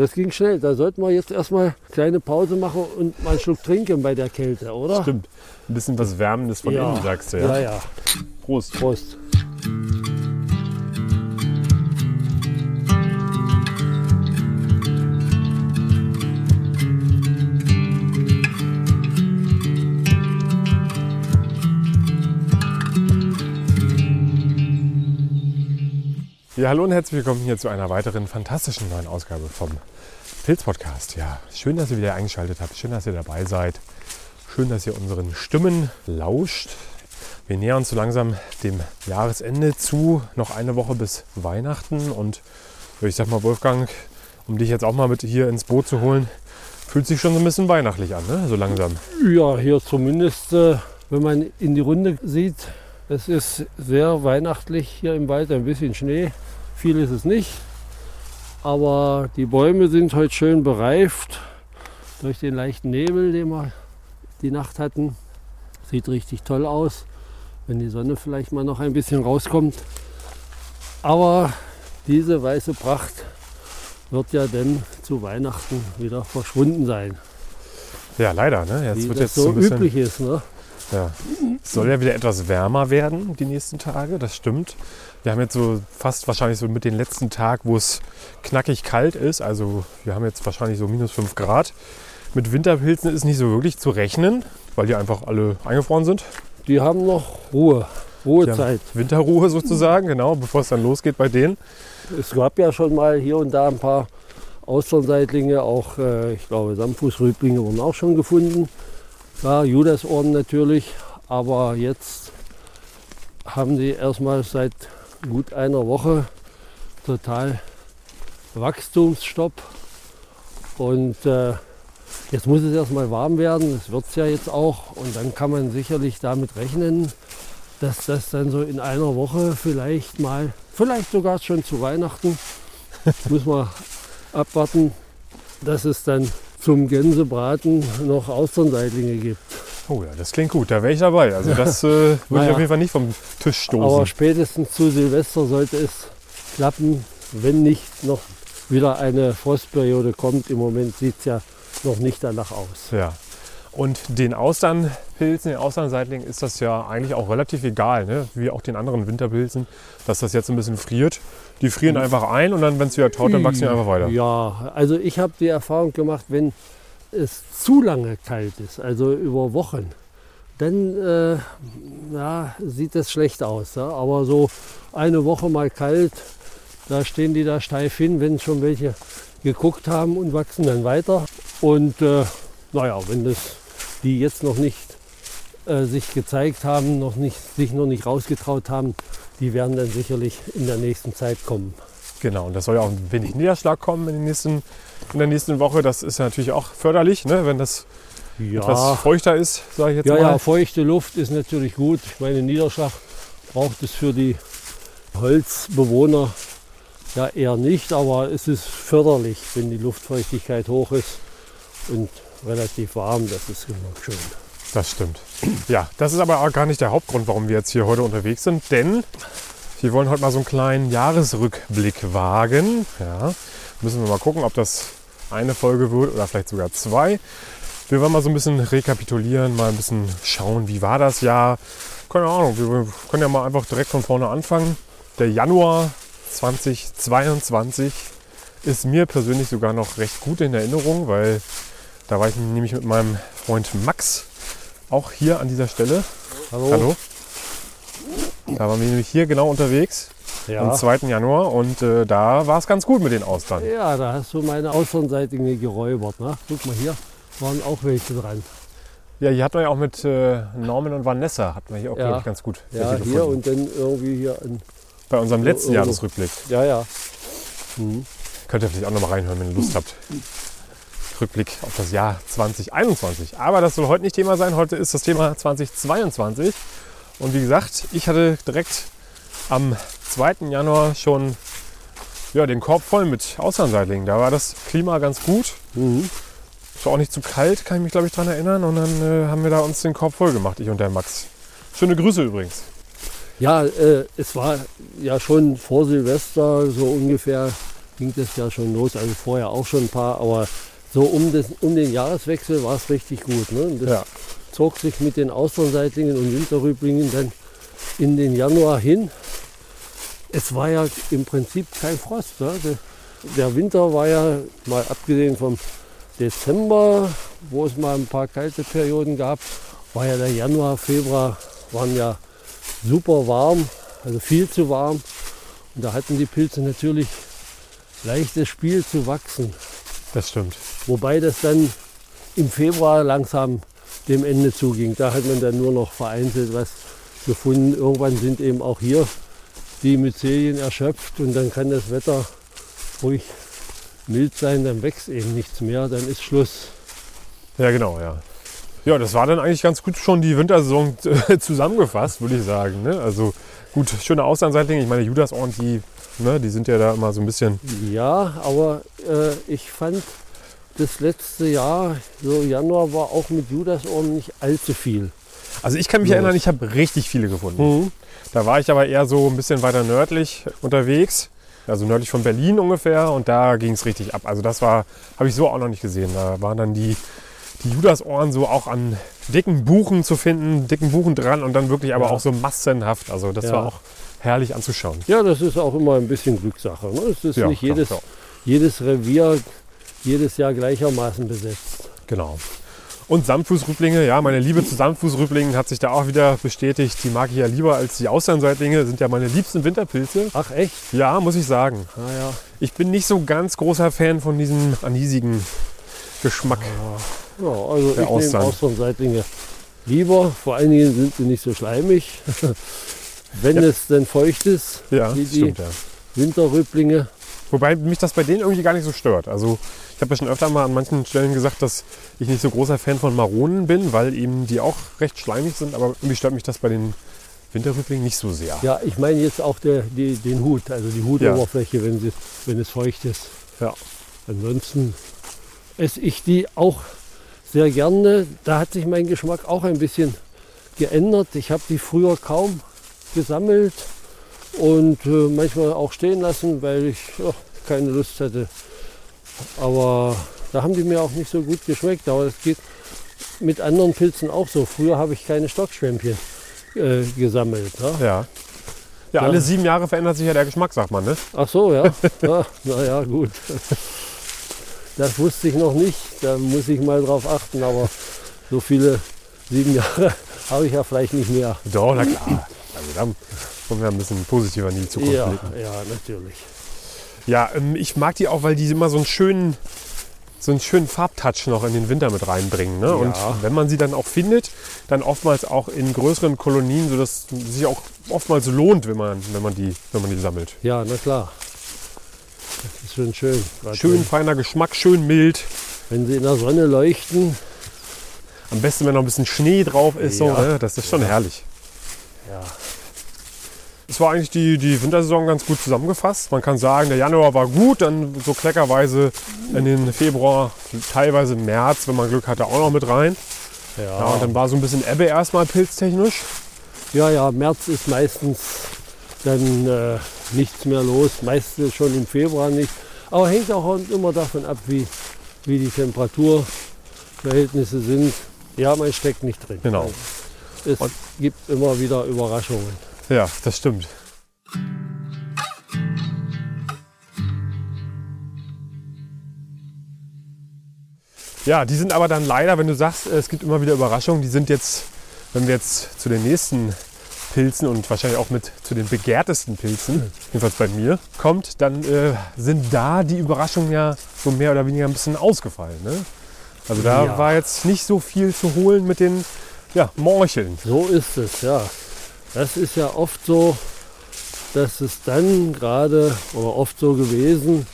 Das ging schnell. Da sollten wir jetzt erstmal eine kleine Pause machen und mal einen Schluck trinken bei der Kälte, oder? Stimmt. Ein bisschen was Wärmendes von Ja. innen, sagst du, Ja, ja? ja. Prost. Prost. Ja, hallo und herzlich willkommen hier zu einer weiteren fantastischen neuen Ausgabe vom Pilz-Podcast. Ja, schön, dass ihr wieder eingeschaltet habt. Schön, dass ihr dabei seid. Schön, dass ihr unseren Stimmen lauscht. Wir nähern uns so langsam dem Jahresende zu. Noch eine Woche bis Weihnachten. Und ich sag mal, Wolfgang, um dich jetzt auch mal mit hier ins Boot zu holen, fühlt sich schon so ein bisschen weihnachtlich an, ne? So langsam. Ja, hier zumindest, äh, wenn man in die Runde sieht, es ist sehr weihnachtlich hier im Wald, ein bisschen Schnee. Viel ist es nicht. Aber die Bäume sind heute schön bereift durch den leichten Nebel, den wir die Nacht hatten. Sieht richtig toll aus, wenn die Sonne vielleicht mal noch ein bisschen rauskommt. Aber diese weiße Pracht wird ja dann zu Weihnachten wieder verschwunden sein. Ja, leider, ne? Jetzt wie wird jetzt so so bisschen. üblich ist. Ne? Ja. Es soll ja wieder etwas wärmer werden die nächsten Tage, das stimmt. Wir haben jetzt so fast wahrscheinlich so mit dem letzten Tag, wo es knackig kalt ist. Also wir haben jetzt wahrscheinlich so minus 5 Grad. Mit Winterpilzen ist nicht so wirklich zu rechnen, weil die einfach alle eingefroren sind. Die haben noch Ruhe, Ruhezeit. Winterruhe sozusagen, genau, bevor es dann losgeht bei denen. Es gab ja schon mal hier und da ein paar Austernseitlinge, auch äh, ich glaube Samtfußrüblinge wurden auch schon gefunden. Ja, Judasohren natürlich, aber jetzt haben sie erstmal seit gut einer Woche total Wachstumsstopp und äh, jetzt muss es erstmal warm werden, das wird es ja jetzt auch und dann kann man sicherlich damit rechnen, dass das dann so in einer Woche vielleicht mal, vielleicht sogar schon zu Weihnachten, muss man abwarten, dass es dann zum Gänsebraten noch Austernseitlinge gibt. Oh ja, das klingt gut, da wäre ich dabei. Also das äh, würde ich Naja. auf jeden Fall nicht vom Tisch Aber stoßen. spätestens zu Silvester sollte es klappen, wenn nicht noch wieder eine Frostperiode kommt. Im Moment sieht es ja noch nicht danach aus. Ja. Und den Austernpilzen, den Austernseitlingen ist das ja eigentlich auch relativ egal, ne? wie auch den anderen Winterpilzen, dass das jetzt ein bisschen friert. Die frieren einfach ein und dann, wenn es wieder taut, dann wachsen die einfach weiter. Ja, also ich habe die Erfahrung gemacht, wenn es zu lange kalt ist, also über Wochen, dann äh, ja, sieht das schlecht aus. Ja? Aber so eine Woche mal kalt, da stehen die da steif hin, wenn schon welche geguckt haben und wachsen dann weiter. Und äh, naja, wenn das die jetzt noch nicht äh, sich gezeigt haben, noch nicht, sich noch nicht rausgetraut haben, die werden dann sicherlich in der nächsten Zeit kommen. Genau, und das soll ja auch ein wenig Niederschlag kommen in, den nächsten, in der nächsten Woche. Das ist ja natürlich auch förderlich, ne? wenn das etwas feuchter ist, sage ich jetzt Ja, mal. ja, feuchte Luft ist natürlich gut. Ich meine, Niederschlag braucht es für die Holzbewohner ja eher nicht, aber es ist förderlich, wenn die Luftfeuchtigkeit hoch ist und relativ warm. Das ist immer schön. Das stimmt. Ja, das ist aber auch gar nicht der Hauptgrund, warum wir jetzt hier heute unterwegs sind, denn wir wollen heute mal so einen kleinen Jahresrückblick wagen. Ja, müssen wir mal gucken, ob das eine Folge wird oder vielleicht sogar zwei. Wir wollen mal so ein bisschen rekapitulieren, mal ein bisschen schauen, wie war das Jahr. Keine Ahnung, wir können ja mal einfach direkt von vorne anfangen. Der Januar 2022 ist mir persönlich sogar noch recht gut in Erinnerung, weil da war ich nämlich mit meinem Freund Max auch hier an dieser Stelle. Hallo? Hallo. Da waren wir nämlich hier genau unterwegs Ja. am 2. Januar und äh, da war es ganz gut mit den Austern. ja, da hast du meine Außenseitige geräubert. Ne? Guck mal hier, waren auch welche dran. Ja, hier hatten wir ja auch mit äh, Norman und Vanessa, hatten wir hier auch, Ja. ich, ganz gut Ja, hier gefunden. und dann irgendwie hier. Bei unserem letzten irgendwo. Jahresrückblick. ja, ja. Mhm. Könnt ihr vielleicht auch noch mal reinhören, wenn ihr Lust habt. Rückblick auf das Jahr 2021. Aber das soll heute nicht Thema sein. Heute ist das Thema 2022. Und wie gesagt, ich hatte direkt am 2. Januar schon ja, den Korb voll mit Auslandsseitlingen. Da war das Klima ganz gut. Mhm. Es war auch nicht zu kalt, kann ich mich glaube ich daran erinnern. Und dann äh, haben wir da uns den Korb voll gemacht, ich und der Max. Schöne Grüße übrigens. Ja, äh, es war ja schon vor Silvester so ungefähr ging das ja schon los. Also vorher auch schon ein paar, aber so um, das, um den Jahreswechsel war es richtig gut. Ne? Und das Ja. zog sich mit den Austernσeitlingen und Winterrüblingen dann in den Januar hin. Es war ja im Prinzip kein Frost. Ne? Der, der Winter war ja, mal abgesehen vom Dezember, wo es mal ein paar kalte Perioden gab, war ja der Januar, Februar, waren ja super warm, also viel zu warm. Und da hatten die Pilze natürlich leichtes Spiel zu wachsen. Das stimmt. Wobei das dann im Februar langsam dem Ende zuging. Da hat man dann nur noch vereinzelt was gefunden. Irgendwann sind eben auch hier die Myzelien erschöpft und dann kann das Wetter ruhig mild sein, dann wächst eben nichts mehr, dann ist Schluss. Ja, genau, ja. Ja, das war dann eigentlich ganz gut schon die Wintersaison zusammengefasst, würde ich sagen. Ne? Also gut, schöne Auslandseitlinge. Ich meine, Judasohren, die, ne, die sind ja da immer so ein bisschen. Ja, aber äh, ich fand das letzte Jahr, so Januar, war auch mit Judasohren nicht allzu viel. Also ich kann mich Los. erinnern, ich habe richtig viele gefunden. Mhm. Da war ich aber eher so ein bisschen weiter nördlich unterwegs. Also nördlich von Berlin ungefähr. Und da ging es richtig ab. Also das war, habe ich so auch noch nicht gesehen. Da waren dann die, die Judasohren so auch an dicken Buchen zu finden, dicken Buchen dran und dann wirklich aber Ja. auch so massenhaft. Also das Ja. war auch herrlich anzuschauen. Ja, das ist auch immer ein bisschen Glückssache. Ne? Es ist Ja, nicht jedes, jedes Revier jedes Jahr gleichermaßen besetzt. Genau. Und Samtfußrüblinge, ja, meine Liebe zu Samtfußrüblingen hat sich da auch wieder bestätigt. Die mag ich ja lieber als die Austernseitlinge, sind ja meine liebsten Winterpilze. Ach echt? Ja, muss ich sagen. Ah ja. Ich bin nicht so ganz großer Fan von diesem anisigen Geschmack. ja also ich Der nehme Austern. Austernseitlinge lieber. Vor allen Dingen sind sie nicht so schleimig. Wenn Ja. es denn feucht ist, Ja, wie die stimmt, ja. Winterrüblinge. Wobei mich das bei denen irgendwie gar nicht so stört. Also ich habe ja schon öfter mal an manchen Stellen gesagt, dass ich nicht so großer Fan von Maronen bin, weil eben die auch recht schleimig sind. Aber irgendwie stört mich das bei den Winterrüblingen nicht so sehr. Ja, ich meine jetzt auch der, die, den Hut, also die Hutoberfläche, wenn, sie, wenn es feucht ist. Ja. Ansonsten esse ich die auch sehr gerne. Da hat sich mein Geschmack auch ein bisschen geändert. Ich habe die früher kaum gesammelt und äh, manchmal auch stehen lassen, weil ich ja, keine Lust hatte. Aber da haben die mir auch nicht so gut geschmeckt. Aber es geht mit anderen Pilzen auch so. Früher habe ich keine Stockschwämmchen äh, gesammelt. Ne? Ja. Ja, Ja. alle sieben Jahre verändert sich ja der Geschmack, sagt man. Ne? Ach so, ja. ja naja, gut. Das wusste ich noch nicht. Da muss ich mal drauf achten. Aber so viele sieben Jahre habe ich ja vielleicht nicht mehr. Doch, na klar. Also da wollen wir ein bisschen positiver in die Zukunft Ja, blicken. ja, natürlich. Ja, ähm, ich mag die auch, weil die immer so einen schönen, so einen schönen Farbtouch noch in den Winter mit reinbringen. Ne? Und Ja. wenn man sie dann auch findet, dann oftmals auch in größeren Kolonien, sodass es sich auch oftmals lohnt, wenn man, wenn man, die, wenn man die sammelt. Ja, na klar. Das ist schon schön. Schön feiner Geschmack, schön mild. Wenn, sie in der Sonne leuchten. Am besten, wenn noch ein bisschen Schnee drauf ist. So, Ja. ne? Das ist schon Ja. herrlich. Ja, Es war eigentlich die, die Wintersaison ganz gut zusammengefasst. Man kann sagen, der Januar war gut, dann so kleckerweise in den Februar, teilweise März, wenn man Glück hatte, auch noch mit rein. Ja, ja, und dann war so ein bisschen Ebbe erstmal pilztechnisch. ja, ja, März ist meistens dann äh, nichts mehr los. Meistens schon im Februar nicht. Aber hängt auch immer davon ab, wie, wie die Temperaturverhältnisse sind. Ja, man steckt nicht drin. Genau. Es Und- gibt immer wieder Überraschungen. Ja, das stimmt. Ja, die sind aber dann leider, wenn du sagst, es gibt immer wieder Überraschungen, die sind jetzt, wenn wir jetzt zu den nächsten Pilzen und wahrscheinlich auch mit zu den begehrtesten Pilzen, jedenfalls bei mir, kommt, dann äh, sind da die Überraschungen ja so mehr oder weniger ein bisschen ausgefallen. Ne? Also da Ja. war jetzt nicht so viel zu holen mit den ja, Morcheln. So ist es, ja. Das ist ja oft so, dass es dann gerade, oder oft so gewesen,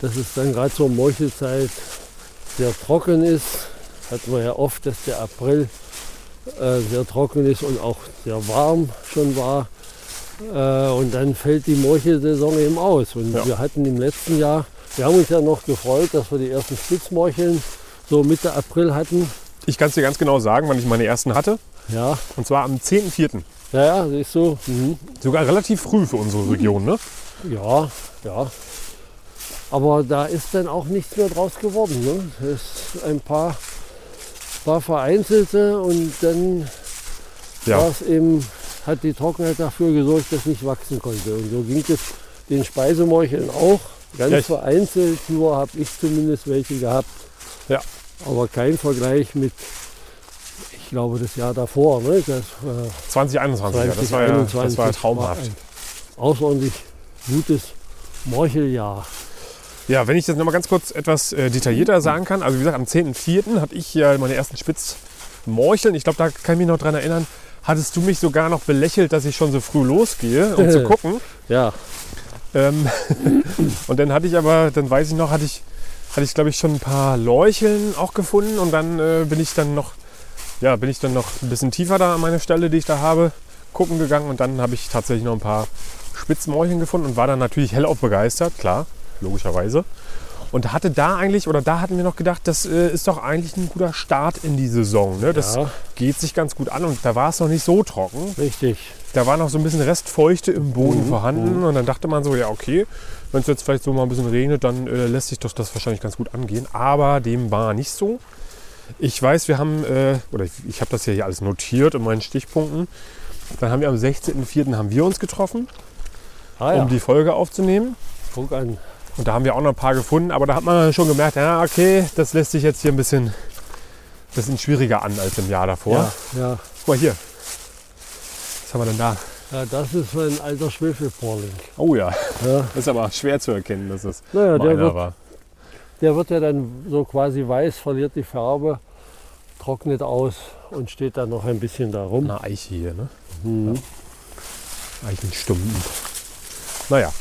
dass es dann gerade zur Meuchelzeit sehr trocken ist. Hat man ja oft, dass der April äh, sehr trocken ist und auch sehr warm schon war. Äh, und dann fällt die Morchelsaison eben aus. Und Ja. wir hatten im letzten Jahr, wir haben uns ja noch gefreut, dass wir die ersten Spitzmorcheln so Mitte April hatten. Ich kann es dir ganz genau sagen, wann ich meine ersten hatte. Ja, Und zwar am 10.04. ja, ja siehst du. Mhm. Sogar relativ früh für unsere Region. Ne? Ja, ja. Aber da ist dann auch nichts mehr draus geworden. Ne? Es ist ein paar, paar vereinzelte und dann Ja. war es eben, hat die Trockenheit dafür gesorgt, dass nicht wachsen konnte. Und so ging es den Speisemorcheln auch. Ganz Ja, vereinzelt, nur habe ich zumindest welche gehabt. Ja. Aber kein Vergleich mit, ich glaube, das Jahr davor. Ne? Das äh, 2021, ja, das war ja, das war ja 2021 traumhaft. ein außerordentlich gutes Morcheljahr. Ja, wenn ich das nochmal ganz kurz etwas äh, detaillierter sagen kann. Also wie gesagt, am 10.04. hatte ich ja meine ersten Spitzmorcheln. Ich glaube, da kann ich mich noch dran erinnern. Hattest du mich sogar noch belächelt, dass ich schon so früh losgehe, um zu gucken. Ja, Ähm, und dann hatte ich aber, dann weiß ich noch, hatte ich, hatte ich glaube ich schon ein paar Leucheln auch gefunden und dann äh, bin ich dann noch, ja, bin ich dann noch ein bisschen tiefer da an meine Stelle, die ich da habe, gucken gegangen und dann habe ich tatsächlich noch ein paar Spitzmorcheln gefunden und war dann natürlich hellauf begeistert, klar, logischerweise. Und hatte da eigentlich, oder da hatten wir noch gedacht, das äh, ist doch eigentlich ein guter Start in die Saison. Ne? Das Ja. geht sich ganz gut an und da war es noch nicht so trocken. richtig. Da war noch so ein bisschen Restfeuchte im Boden Mhm, vorhanden und dann dachte man so, ja okay, wenn es jetzt vielleicht so mal ein bisschen regnet, dann äh, lässt sich doch das wahrscheinlich ganz gut angehen. Aber dem war nicht so. Ich weiß, wir haben, äh, oder ich, ich habe das ja hier alles notiert in meinen Stichpunkten. Dann haben wir am 16.04. haben wir uns getroffen, Ah ja, um die Folge aufzunehmen. guck an. Und da haben wir auch noch ein paar gefunden, aber da hat man schon gemerkt, ja okay, das lässt sich jetzt hier ein bisschen, bisschen schwieriger an als im Jahr davor. Ja, ja. Guck mal hier. Was haben wir denn da? ja, das ist ein alter Schwefelporling. Oh ja, Ja. das ist aber schwer zu erkennen, dass es Naja, der wird, war. Der wird ja dann so quasi weiß, verliert die Farbe, trocknet aus und steht dann noch ein bisschen da rum. Eine Eiche hier, ne? Mhm. Eichenstumpen. Naja,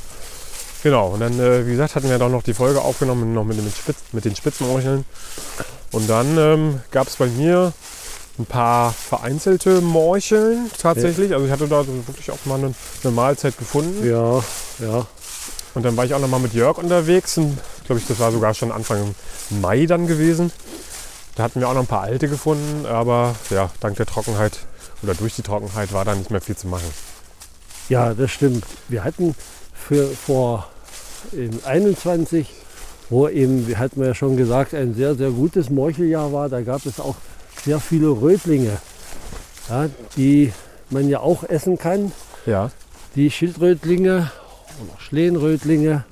genau. Und dann, äh, wie gesagt, hatten wir dann noch die Folge aufgenommen, noch mit, den Spitz, mit den Spitzenmorcheln. Und dann ähm, gab es bei mir ein paar vereinzelte Morcheln tatsächlich. Also ich hatte da wirklich auch mal eine, eine Mahlzeit gefunden. Ja, ja. Und dann war ich auch noch mal mit Jörg unterwegs. Und glaube ich, das war sogar schon Anfang Mai dann gewesen. Da hatten wir auch noch ein paar alte gefunden. Aber ja, dank der Trockenheit oder durch die Trockenheit war da nicht mehr viel zu machen. Ja, das stimmt. Wir hatten für vor im 21, wo eben, wie hatten wir ja schon gesagt, ein sehr, sehr gutes Morcheljahr war, da gab es auch sehr viele Rötlinge, ja, die man ja auch essen kann. Ja. Die Schildrötlinge oder Schlehenrötlinge.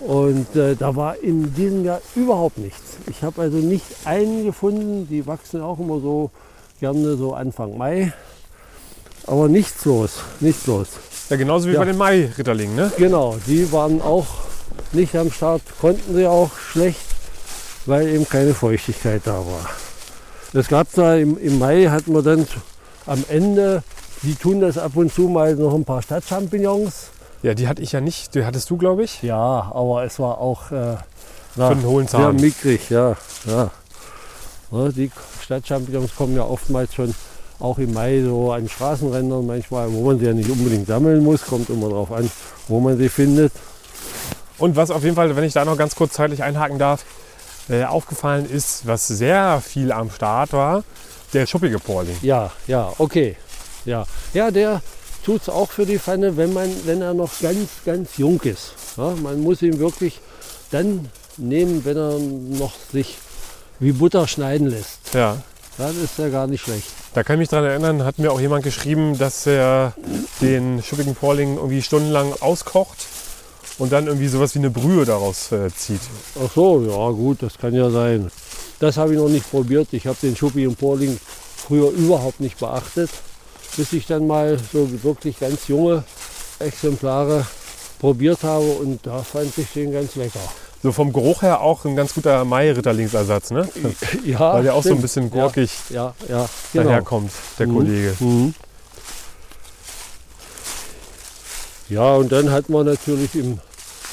Und äh, da war in diesem Jahr überhaupt nichts. Ich habe also nicht einen gefunden, die wachsen auch immer so gerne so Anfang Mai. Aber nichts los, nichts los. Ja, genauso wie Ja. bei den Mai-Ritterlingen, ne? Genau, die waren auch nicht am Start, konnten sie auch schlecht, weil eben keine Feuchtigkeit da war. Das gab da im, im Mai, hatten wir dann am Ende, die tun das ab und zu mal noch ein paar Stadtchampignons. Ja, die hatte ich ja nicht. Die hattest du, glaube ich. Ja, aber es war auch äh, Für na, einen hohlen sehr Zahn. mickrig, ja. ja. Ja, die Stadtchampignons kommen ja oftmals schon auch im Mai so an Straßenrändern manchmal, wo man sie ja nicht unbedingt sammeln muss, kommt immer darauf an, wo man sie findet. Und was auf jeden Fall, wenn ich da noch ganz kurz zeitlich einhaken darf, äh, aufgefallen ist, was sehr viel am Start war, der schuppige Porling. Ja, ja, okay. Ja, ja der tut es auch für die Pfanne, wenn, man, wenn er noch ganz, ganz jung ist. Ja, man muss ihn wirklich dann nehmen, wenn er noch sich wie Butter schneiden lässt. Ja. Dann ist er gar nicht schlecht. Da kann ich mich dran erinnern, hat mir auch jemand geschrieben, dass er den schuppigen Porling irgendwie stundenlang auskocht und dann irgendwie sowas wie eine Brühe daraus äh, zieht. Ach so, ja gut, das kann ja sein. Das habe ich noch nicht probiert. Ich habe den Schuppi und Porling früher überhaupt nicht beachtet, bis ich dann mal so wirklich ganz junge Exemplare probiert habe und da fand ich den ganz lecker. So vom Geruch her auch ein ganz guter Mai-Ritterlingsersatz, ne? Ja, Weil der auch so ein bisschen gurkig Ja, ja, ja genau. daherkommt, der Mhm. Kollege. Mhm. Ja, und dann hatten wir natürlich im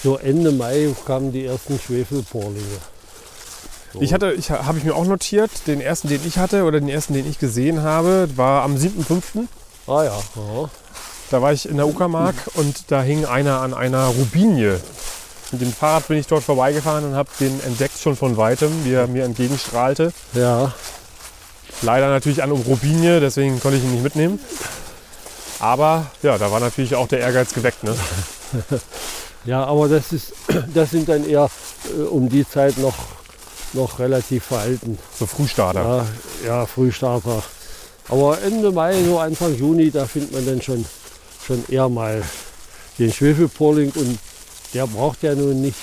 so Ende Mai kamen die ersten Schwefelporlinge. So. Ich hatte, ich habe ich mir auch notiert, den ersten, den ich hatte oder den ersten, den ich gesehen habe, war am 7.5. Ah ja. ja. Da war ich in der Uckermark und da hing einer an einer Rubinie. Mit dem Fahrrad bin ich dort vorbeigefahren und habe den entdeckt schon von weitem, wie er mir entgegenstrahlte. Ja, Leider natürlich an Rubinie, deswegen konnte ich ihn nicht mitnehmen. Aber ja, da war natürlich auch der Ehrgeiz geweckt. Ne? Ja, aber das, ist, das sind dann eher äh, um die Zeit noch, noch relativ verhalten. So Frühstarter. Ja, ja, Frühstarter. Aber Ende Mai, so Anfang Juni, da findet man dann schon, schon eher mal den Schwefelporling und der braucht ja nun nicht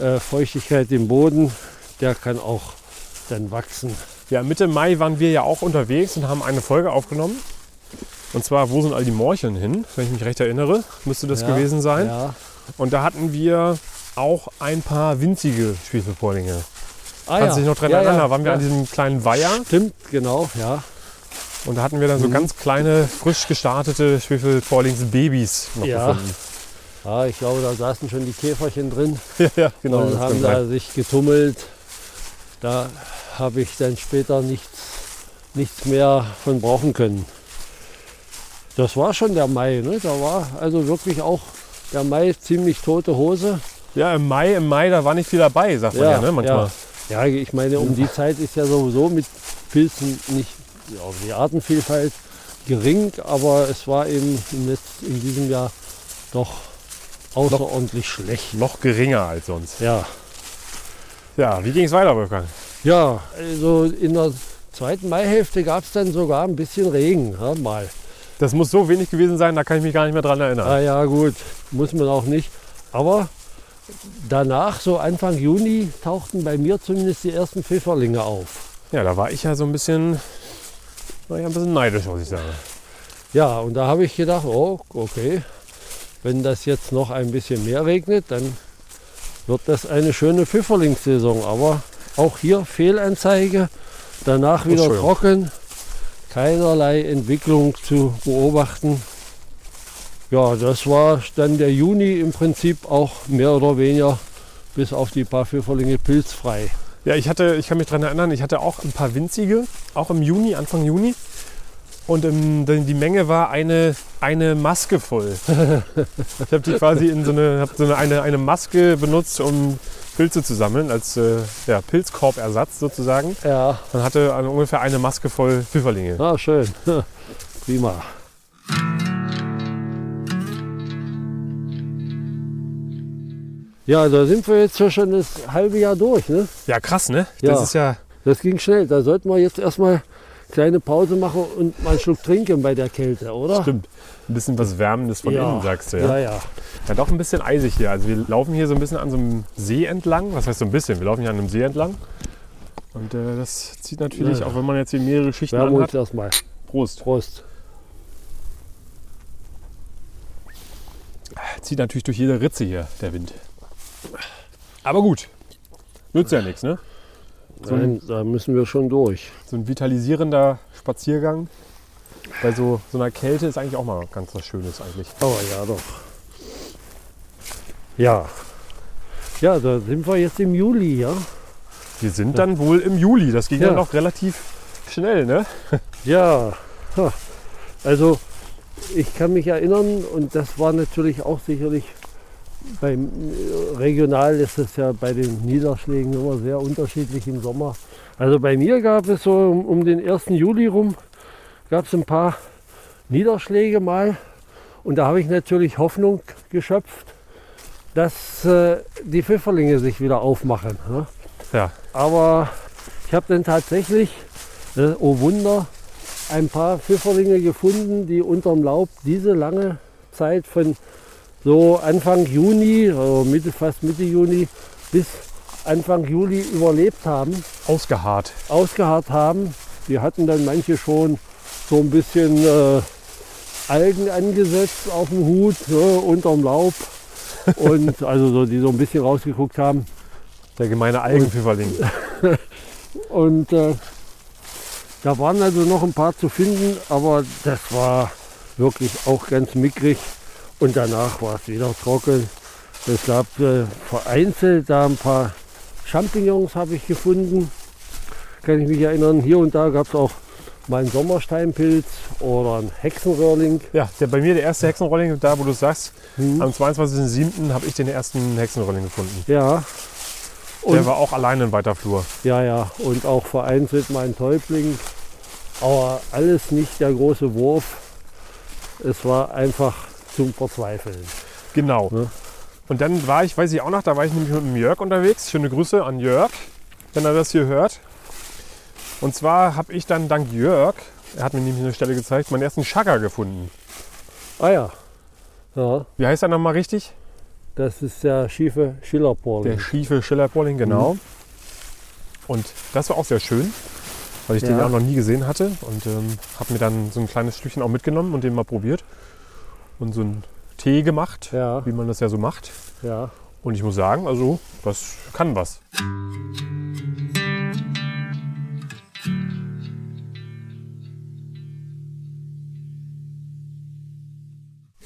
äh, Feuchtigkeit im Boden, der kann auch dann wachsen. Ja, Mitte Mai waren wir ja auch unterwegs und haben eine Folge aufgenommen. Und zwar, wo sind all die Morcheln hin? Wenn ich mich recht erinnere, müsste das Ja, gewesen sein. Ja. Und da hatten wir auch ein paar winzige Schwefelporlinge. Ah, Kannst du dich noch dran ja, erinnern? ja, Da waren wir ja. an diesem kleinen Weiher Stimmt, genau, ja. und da hatten wir dann so Mhm. ganz kleine, frisch gestartete Schwefelporlings-Babys noch Ja. gefunden. Ja, ich glaube, da saßen schon die Käferchen drin Ja, ja, genau. und haben da sein. sich getummelt. Da habe ich dann später nichts, nichts mehr von brauchen können. Das war schon der Mai, ne? Da war also wirklich auch der Mai ziemlich tote Hose. ja, im Mai, im Mai, da war nicht viel dabei, sagt man ja, ne, manchmal. Ja, ich meine, um die Zeit ist ja sowieso mit Pilzen nicht ja, die Artenvielfalt gering, aber es war eben im Letz- in diesem Jahr doch außerordentlich schlecht. Noch geringer als sonst. Ja. Ja, wie ging es weiter, Wolfgang? ja, also in der zweiten Maihälfte gab es dann sogar ein bisschen Regen, ja, mal. Das muss so wenig gewesen sein, da kann ich mich gar nicht mehr dran erinnern. Ah ja, gut, muss man auch nicht. Aber danach, so Anfang Juni, tauchten bei mir zumindest die ersten Pfifferlinge auf. Ja, da war ich ja so ein bisschen, war ich ein bisschen neidisch, muss ich sagen. Ja, und da habe ich gedacht, oh, okay, wenn das jetzt noch ein bisschen mehr regnet, dann wird das eine schöne Pfifferlingssaison. Aber auch hier Fehlanzeige, danach wieder trocken, keinerlei Entwicklung zu beobachten. Ja, das war dann der Juni im Prinzip auch mehr oder weniger bis auf die paar Pfifferlinge pilzfrei. Ja, ich hatte, ich kann mich daran erinnern, ich hatte auch ein paar winzige, auch im Juni, Anfang Juni. Und ähm, die Menge war eine, eine Maske voll. ich habe die quasi in so eine, hab so eine, eine, Maske benutzt, um Pilze zu sammeln, als äh, ja, Pilzkorbersatz sozusagen. Ja, Man hatte ungefähr eine Maske voll Pfifferlinge. ah, schön. Prima. Ja, da sind wir jetzt schon das halbe Jahr durch. Ne? Ja, krass, ne? Ja. Das ist ja, Das ging schnell. Da sollten wir jetzt erstmal kleine Pause machen und mal einen Schluck trinken bei der Kälte, oder? stimmt. Ein bisschen was Wärmendes von Ja. innen, sagst du, Ja, ja? ja. Ja, doch ein bisschen eisig hier. Also wir laufen hier so ein bisschen an so einem See entlang. Was heißt so ein bisschen? Wir laufen hier an einem See entlang. Und äh, das zieht natürlich, Ja, auch wenn man jetzt hier mehrere Schichten Wärmen uns anhat. erstmal. Prost. Prost. Zieht natürlich durch jede Ritze hier, der Wind. Aber gut. Nützt ja nichts, ne? So ein, Nein, da müssen wir schon durch. so ein vitalisierender Spaziergang bei so, so einer Kälte ist eigentlich auch mal ganz was Schönes eigentlich. Aber ja, doch. Ja. Ja, da sind wir jetzt im Juli, ja? Wir sind dann wohl im Juli. Das ging ja, Ja. noch relativ schnell, ne? Ja. Also, ich kann mich erinnern, und das war natürlich auch sicherlich beim äh, regional ist es ja bei den Niederschlägen immer sehr unterschiedlich im Sommer. Also bei mir gab es so um, um den 1. Juli rum gab es ein paar Niederschläge mal und da habe ich natürlich Hoffnung geschöpft, dass äh, die Pfifferlinge sich wieder aufmachen. Ne? Ja. Aber ich habe dann tatsächlich, äh, oh Wunder, ein paar Pfifferlinge gefunden, die unterm Laub diese lange Zeit von so Anfang Juni, also Mitte, fast Mitte Juni bis Anfang Juli überlebt haben, Ausgeharrt. ausgeharrt haben. Die hatten dann manche schon so ein bisschen äh, Algen angesetzt auf dem Hut, ne, unterm Laub. Und also so, die so ein bisschen rausgeguckt haben. Der gemeine Algenpfifferling. Und äh, da waren also noch ein paar zu finden, aber das war wirklich auch ganz mickrig. Und danach war es wieder trocken. Es gab äh, vereinzelt da ein paar Champignons habe ich gefunden. Kann ich mich erinnern. Hier und da gab es auch mal einen Sommersteinpilz oder einen Hexenröhrling. Ja, der, bei mir der erste Hexenrolling, da wo du sagst, Hm. am 22.07. habe ich den ersten Hexenrolling gefunden. Ja. Der Und, war auch alleine in weiter Flur. ja, ja. Und auch vereinzelt mal ein Täubling. Aber alles nicht der große Wurf. Es war einfach zum Verzweifeln. Genau. Ne? Und dann war ich, weiß ich auch noch, da war ich nämlich mit dem Jörg unterwegs. Schöne Grüße an Jörg, wenn er das hier hört. Und zwar habe ich dann dank Jörg, er hat mir nämlich eine Stelle gezeigt, meinen ersten Schagger gefunden. Ah ja. Ja, Wie heißt er nochmal richtig? das ist der schiefe Schillerporling. Der schiefe Schillerporling, genau. Mhm. Und das war auch sehr schön, weil ich den Ja. ja auch noch nie gesehen hatte. Und ähm, habe mir dann so ein kleines Stückchen auch mitgenommen und den mal probiert. Und so einen Tee gemacht, Ja, wie man das ja so macht. ja. Und ich muss sagen, also das kann was.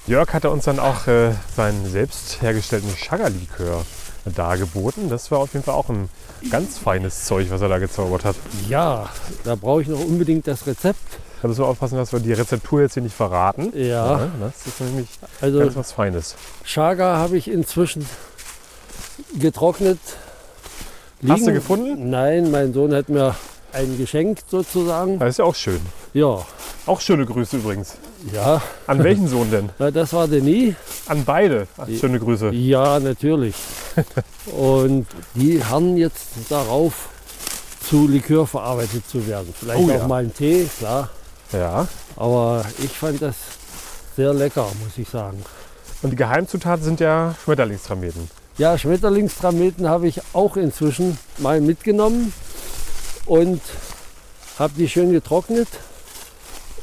Jörg hatte uns dann auch äh, seinen selbst hergestellten Chaga-Likör dargeboten. Das war auf jeden Fall auch ein ganz feines Zeug, was er da gezaubert hat. Ja, da brauche ich noch unbedingt das Rezept. Da müssen wir aufpassen, dass wir die Rezeptur jetzt hier nicht verraten. Ja, das ist nämlich also ganz was Feines. Chaga habe ich inzwischen getrocknet. Hast du liegen. gefunden? Nein, mein Sohn hat mir einen geschenkt sozusagen. Das ist ja auch schön. Ja, Auch schöne Grüße übrigens. ja, An welchen Sohn denn? das war Denis. An beide. Ach, schöne Grüße. Ja, natürlich. Und die harren jetzt darauf, zu Likör verarbeitet zu werden. Vielleicht Oh auch ja. mal ein Tee, klar. Ja. Aber ich fand das sehr lecker, muss ich sagen. Und die Geheimzutaten sind ja Schmetterlingstrameten. Ja, Schmetterlingstrameten habe ich auch inzwischen mal mitgenommen und habe die schön getrocknet.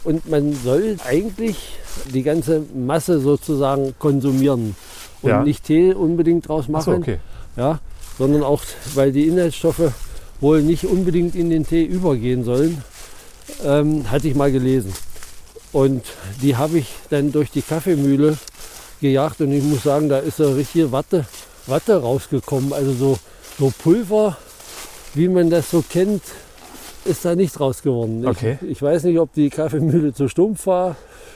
Und man soll eigentlich die ganze Masse sozusagen konsumieren und Ja. nicht Tee unbedingt draus machen, okay. ja, sondern auch, weil die Inhaltsstoffe wohl nicht unbedingt in den Tee übergehen sollen, ähm, hatte ich mal gelesen. Und die habe ich dann durch die Kaffeemühle gejagt und ich muss sagen, da ist so richtige Watte, Watte rausgekommen. Also so, so Pulver, wie man das so kennt, ist da nicht raus geworden. Okay. Ich, ich weiß nicht, ob die Kaffeemühle zu stumpf war,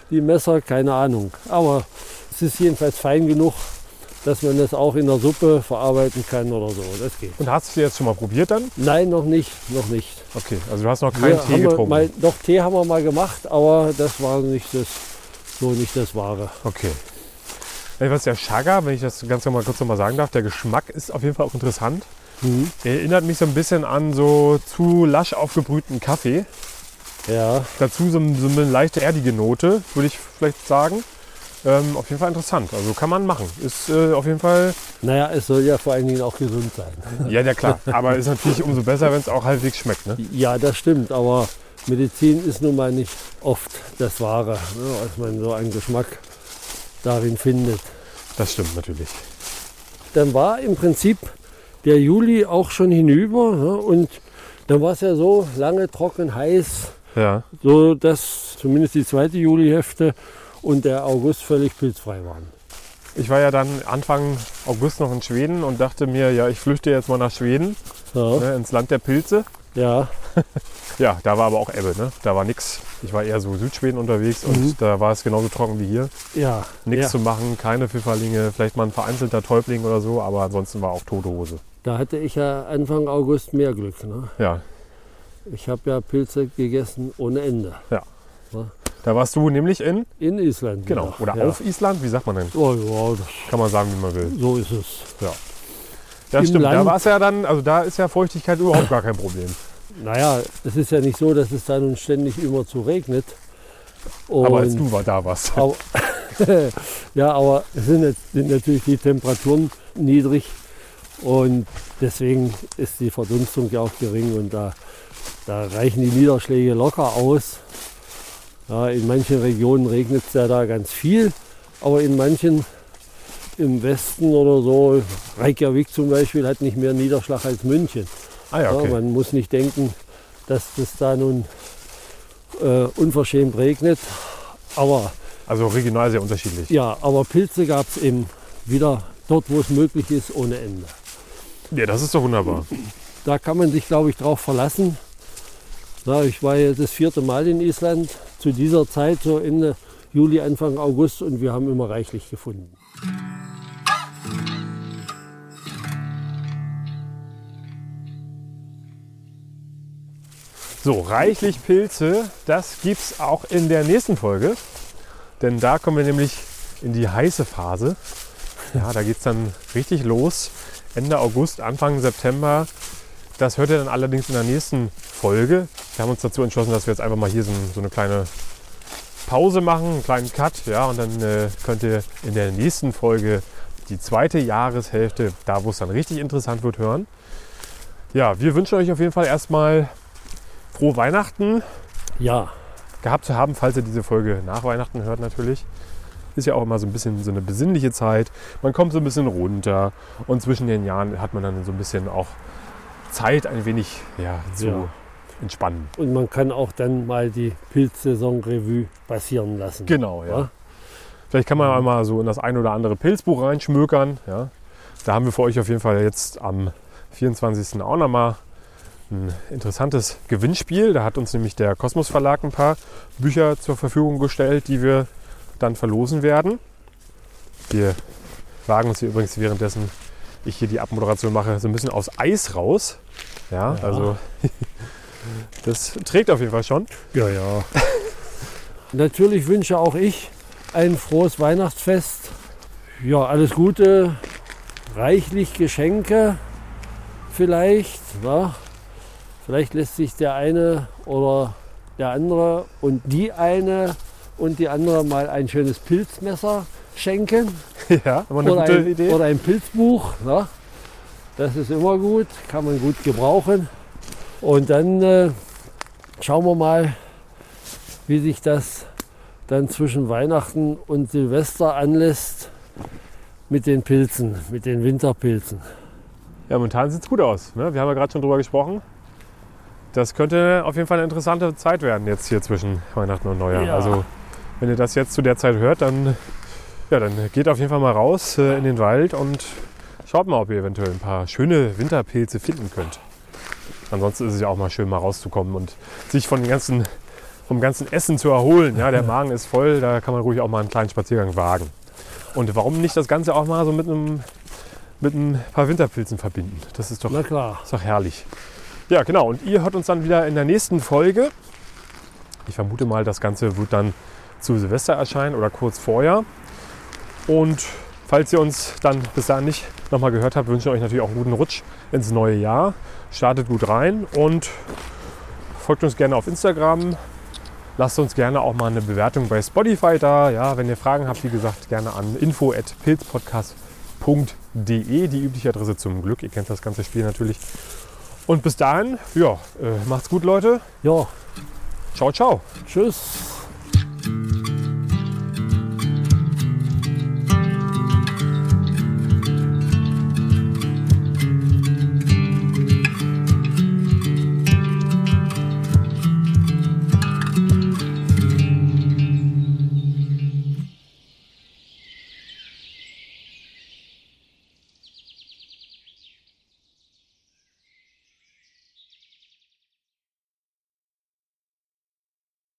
die Messer, keine Ahnung. Aber es ist jedenfalls fein genug, dass man das auch in der Suppe verarbeiten kann oder so. Das geht. Und hast du jetzt schon mal probiert dann? Nein, noch nicht, noch nicht. Okay, also du hast noch Wir keinen Tee wir getrunken. Mal, doch, Tee haben wir mal gemacht, aber das war nicht das, so nicht das Wahre. Okay. Was der Chaga, wenn ich das ganz mal kurz noch mal sagen darf, der Geschmack ist auf jeden Fall auch interessant. Mhm. Er erinnert mich so ein bisschen an so zu lasch aufgebrühten Kaffee. Ja, Dazu so, so eine leichte erdige Note, würde ich vielleicht sagen. Ähm, auf jeden Fall interessant. Also kann man machen. Ist äh, auf jeden Fall, naja, es soll ja vor allen Dingen auch gesund sein. ja, ja klar. Aber ist natürlich umso besser, wenn es auch halbwegs schmeckt. Ne? Ja, das stimmt, aber Medizin ist nun mal nicht oft das Wahre, ne, was man so einen Geschmack darin findet. Das stimmt natürlich. Dann war im Prinzip der Juli auch schon hinüber ne, und dann war es ja so lange trocken, heiß, Ja. so dass zumindest die zweite Julihälfte und der August völlig pilzfrei waren. Ich war ja dann Anfang August noch in Schweden und dachte mir, ja, ich flüchte jetzt mal nach Schweden, Ja, ne, ins Land der Pilze. ja, Ja, da war aber auch Ebbe, ne? Da war nichts. Ich war eher so Südschweden unterwegs und Mhm. da war es genauso trocken wie hier. ja. Nichts ja. zu machen, keine Pfifferlinge, vielleicht mal ein vereinzelter Täubling oder so, aber ansonsten war auch tote Hose. Da hatte ich ja Anfang August mehr Glück. Ne? Ja, Ich habe ja Pilze gegessen ohne Ende. Da warst du nämlich in, In Island. genau, oder ja. auf Island, wie sagt man denn? Oh, ja, das, Kann man sagen, wie man will. so ist es. Ja, Im stimmt. Da Land- war es ja dann, also da ist ja Feuchtigkeit überhaupt gar kein Problem. Naja, es ist ja nicht so, dass es da nun ständig immer zu regnet. Und, Aber als du war, da warst. aber, ja, aber es sind, jetzt, sind natürlich die Temperaturen niedrig und deswegen ist die Verdunstung ja auch gering und da, da reichen die Niederschläge locker aus. Ja, in manchen Regionen regnet es ja da ganz viel, aber in manchen im Westen oder so, Reykjavik zum Beispiel, hat nicht mehr Niederschlag als München. Ah ja, Ja, okay. man muss nicht denken, dass es da nun äh, unverschämt regnet. Aber Also regional sehr unterschiedlich. ja, aber Pilze gab es eben wieder dort, wo es möglich ist, ohne Ende. Ja, das ist doch wunderbar. Da kann man sich, glaube ich, drauf verlassen. Na, ich war jetzt das vierte Mal in Island zu dieser Zeit, so Ende Juli, Anfang August, und wir haben immer reichlich gefunden. So, reichlich Pilze, das gibt's auch in der nächsten Folge. Denn da kommen wir nämlich in die heiße Phase. Ja, da geht es dann richtig los. Ende August, Anfang September. Das hört ihr dann allerdings in der nächsten Folge. Wir haben uns dazu entschlossen, dass wir jetzt einfach mal hier so, so eine kleine Pause machen, einen kleinen Cut. Ja, und dann äh, könnt ihr in der nächsten Folge die zweite Jahreshälfte, da wo es dann richtig interessant wird, hören. Ja, wir wünschen euch auf jeden Fall erstmal frohe Weihnachten Ja, gehabt zu haben, falls ihr diese Folge nach Weihnachten hört natürlich. Ist ja auch immer so ein bisschen so eine besinnliche Zeit. Man kommt so ein bisschen runter und zwischen den Jahren hat man dann so ein bisschen auch Zeit, ein wenig ja, zu Ja. Entspannen. und man kann auch dann mal die Pilzsaison-Revue passieren lassen. Genau, ja. Ja. Vielleicht kann man auch mal so in das ein oder andere Pilzbuch reinschmökern. Ja. Da haben wir für euch auf jeden Fall jetzt am 24. auch nochmal ein interessantes Gewinnspiel. Da hat uns nämlich der Kosmos Verlag ein paar Bücher zur Verfügung gestellt, die wir dann verlosen werden. Wir wagen uns hier übrigens währenddessen ich hier die Abmoderation mache, so ein bisschen aus Eis raus. Ja, Ja. also das trägt auf jeden Fall schon. Ja, ja. Natürlich wünsche auch ich ein frohes Weihnachtsfest. Ja, alles Gute, reichlich Geschenke vielleicht. Ja. Vielleicht lässt sich der eine oder der andere und die eine und die andere mal ein schönes Pilzmesser schenken Ja, aber eine oder, gute ein, Idee. oder ein Pilzbuch. Ja. Das ist immer gut, kann man gut gebrauchen. Und dann äh, schauen wir mal, wie sich das dann zwischen Weihnachten und Silvester anlässt mit den Pilzen, mit den Winterpilzen. Ja, momentan sieht es gut aus. Ne? Wir haben ja gerade schon drüber gesprochen. Das könnte auf jeden Fall eine interessante Zeit werden jetzt hier zwischen Weihnachten und Neujahr. Ja. Also wenn ihr das jetzt zu der Zeit hört, dann, ja, dann geht auf jeden Fall mal raus äh, in den Wald und schaut mal, ob ihr eventuell ein paar schöne Winterpilze finden könnt. Ansonsten ist es ja auch mal schön, mal rauszukommen und sich von den ganzen, vom ganzen Essen zu erholen. Ja, der Magen ist voll, da kann man ruhig auch mal einen kleinen Spaziergang wagen. Und warum nicht das Ganze auch mal so mit einem mit ein paar Winterpilzen verbinden? Das ist doch Na klar. ist doch herrlich. Ja, genau. Und ihr hört uns dann wieder in der nächsten Folge. Ich vermute mal, das Ganze wird dann zu Silvester erscheinen oder kurz vorher. Und falls ihr uns dann bis dahin nicht nochmal gehört habt, wünschen wir euch natürlich auch einen guten Rutsch ins neue Jahr. Startet gut rein und folgt uns gerne auf Instagram. Lasst uns gerne auch mal eine Bewertung bei Spotify da. Ja, wenn ihr Fragen habt, wie gesagt, gerne an info.pilzpodcast.de, die übliche Adresse zum Glück. Ihr kennt das ganze Spiel natürlich. Und bis dahin, ja, äh, macht's gut, Leute. Ja, Ciao, ciao. tschüss.